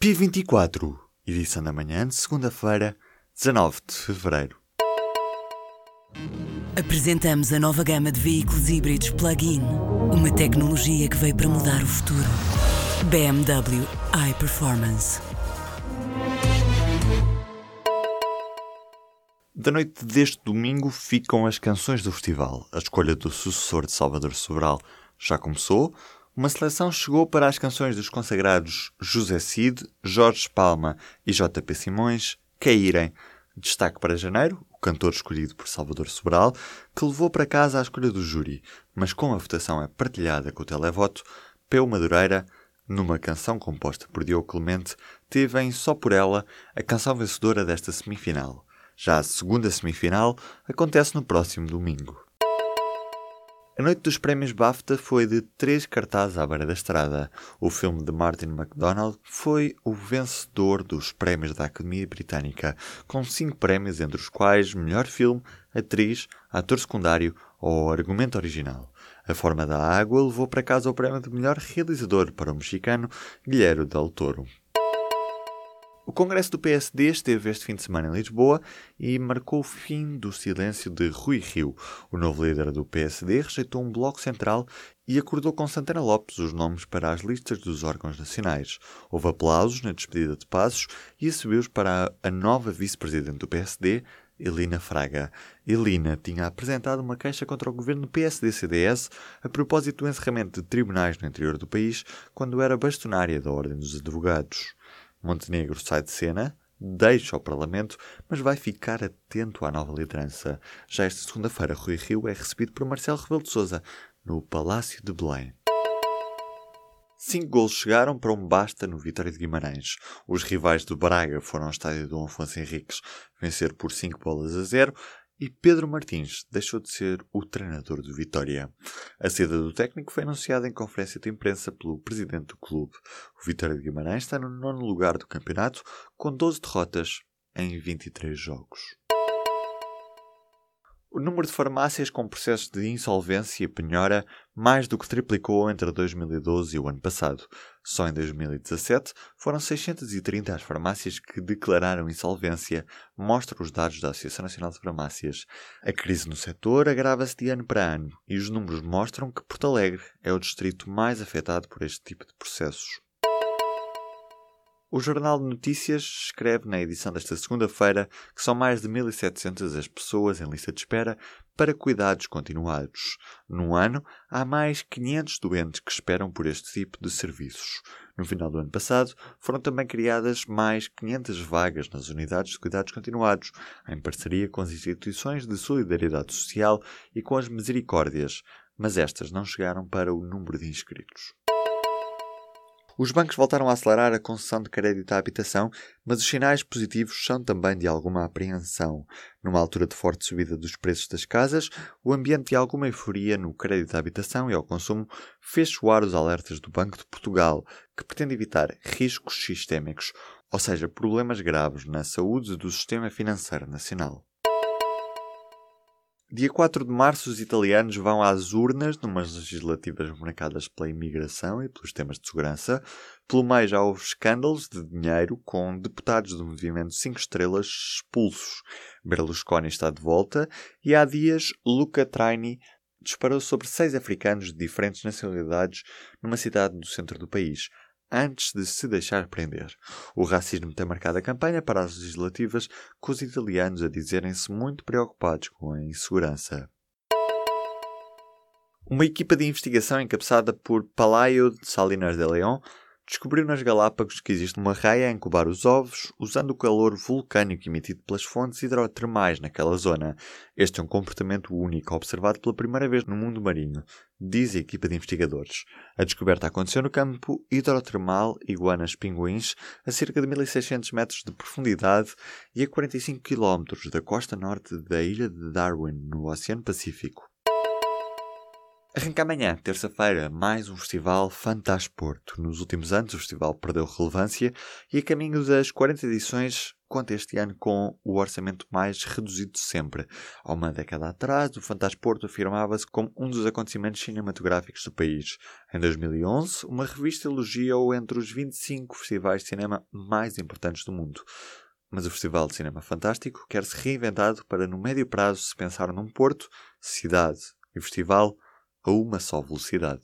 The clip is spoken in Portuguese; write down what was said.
P24, edição da manhã de segunda-feira, 19 de fevereiro. Apresentamos a nova gama de veículos híbridos plug-in. Uma tecnologia que veio para mudar o futuro. BMW iPerformance. Da noite deste domingo ficam as canções do festival. A escolha do sucessor de Salvador Sobral já começou. Uma seleção chegou para as canções dos consagrados José Cid, Jorge Palma e JP Simões caírem. Destaque para janeiro, o cantor escolhido por Salvador Sobral, que levou para casa a escolha do júri, mas como a votação é partilhada com o televoto, Peu Madureira, numa canção composta por Diogo Clemente, teve em Só por Ela a canção vencedora desta semifinal. Já a segunda semifinal acontece no próximo domingo. A noite dos prémios BAFTA foi de três cartazes à beira da estrada. O filme de Martin McDonald foi o vencedor dos prémios da Academia Britânica, com cinco prémios, entre os quais melhor filme, atriz, ator secundário ou argumento original. A Forma da Água levou para casa o prémio de melhor realizador para o mexicano Guilherme Del Toro. O congresso do PSD esteve este fim de semana em Lisboa e marcou o fim do silêncio de Rui Rio. O novo líder do PSD rejeitou um bloco central e acordou com Santana Lopes os nomes para as listas dos órgãos nacionais. Houve aplausos na despedida de Passos e subiu para a nova vice-presidente do PSD, Elina Fraga. Elina tinha apresentado uma queixa contra o governo PSD-CDS a propósito do encerramento de tribunais no interior do país quando era bastonária da Ordem dos Advogados. Montenegro sai de cena, deixa o Parlamento, mas vai ficar atento à nova liderança. Já esta segunda-feira, Rui Rio é recebido por Marcelo Rebelo de Sousa no Palácio de Belém. Cinco gols chegaram para um basta no Vitória de Guimarães. Os rivais do Braga foram ao estádio do Afonso Henriques vencer por 5 bolas a 0 e Pedro Martins deixou de ser o treinador do Vitória. A saída do técnico foi anunciada em conferência de imprensa pelo presidente do clube. O Vitória de Guimarães está no nono lugar do campeonato, com 12 derrotas em 23 jogos. O número de farmácias com processos de insolvência e penhora mais do que triplicou entre 2012 e o ano passado. Só em 2017 foram 630 as farmácias que declararam insolvência, mostram os dados da Associação Nacional de Farmácias. A crise no setor agrava-se de ano para ano e os números mostram que Porto Alegre é o distrito mais afetado por este tipo de processos. O Jornal de Notícias escreve na edição desta segunda-feira que são mais de 1.700 as pessoas em lista de espera para cuidados continuados. No ano, há mais 500 doentes que esperam por este tipo de serviços. No final do ano passado, foram também criadas mais 500 vagas nas unidades de cuidados continuados, em parceria com as instituições de solidariedade social e com as misericórdias, mas estas não chegaram para o número de inscritos. Os bancos voltaram a acelerar a concessão de crédito à habitação, mas os sinais positivos são também de alguma apreensão. Numa altura de forte subida dos preços das casas, o ambiente de alguma euforia no crédito à habitação e ao consumo fez soar os alertas do Banco de Portugal, que pretende evitar riscos sistémicos, ou seja, problemas graves na saúde do sistema financeiro nacional. Dia 4 de março, os italianos vão às urnas numas legislativas marcadas pela imigração e pelos temas de segurança. Pelo meio já houve escândalos de dinheiro com deputados do movimento 5 Estrelas expulsos. Berlusconi está de volta e há dias Luca Traini disparou sobre seis africanos de diferentes nacionalidades numa cidade do centro do país antes de se deixar prender. O racismo tem marcado a campanha para as legislativas, com os italianos a dizerem-se muito preocupados com a insegurança. Uma equipa de investigação encabeçada por Palaio de Salinas de León descobriu nas Galápagos que existe uma raia a incubar os ovos usando o calor vulcânico emitido pelas fontes hidrotermais naquela zona. Este é um comportamento único observado pela primeira vez no mundo marinho, diz a equipa de investigadores. A descoberta aconteceu no campo hidrotermal Iguanas Pinguins, a cerca de 1600 metros de profundidade e a 45 km da costa norte da ilha de Darwin, no Oceano Pacífico. Arranca amanhã, terça-feira, mais um festival Fantasporto. Nos últimos anos, o festival perdeu relevância e, a caminho das 40 edições, conta este ano com o orçamento mais reduzido de sempre. Há uma década atrás, o Fantasporto afirmava-se como um dos acontecimentos cinematográficos do país. Em 2011, uma revista elogia-o entre os 25 festivais de cinema mais importantes do mundo. Mas o Festival de Cinema Fantástico quer se reinventado para, no médio prazo, se pensar num Porto, cidade e festival a uma só velocidade.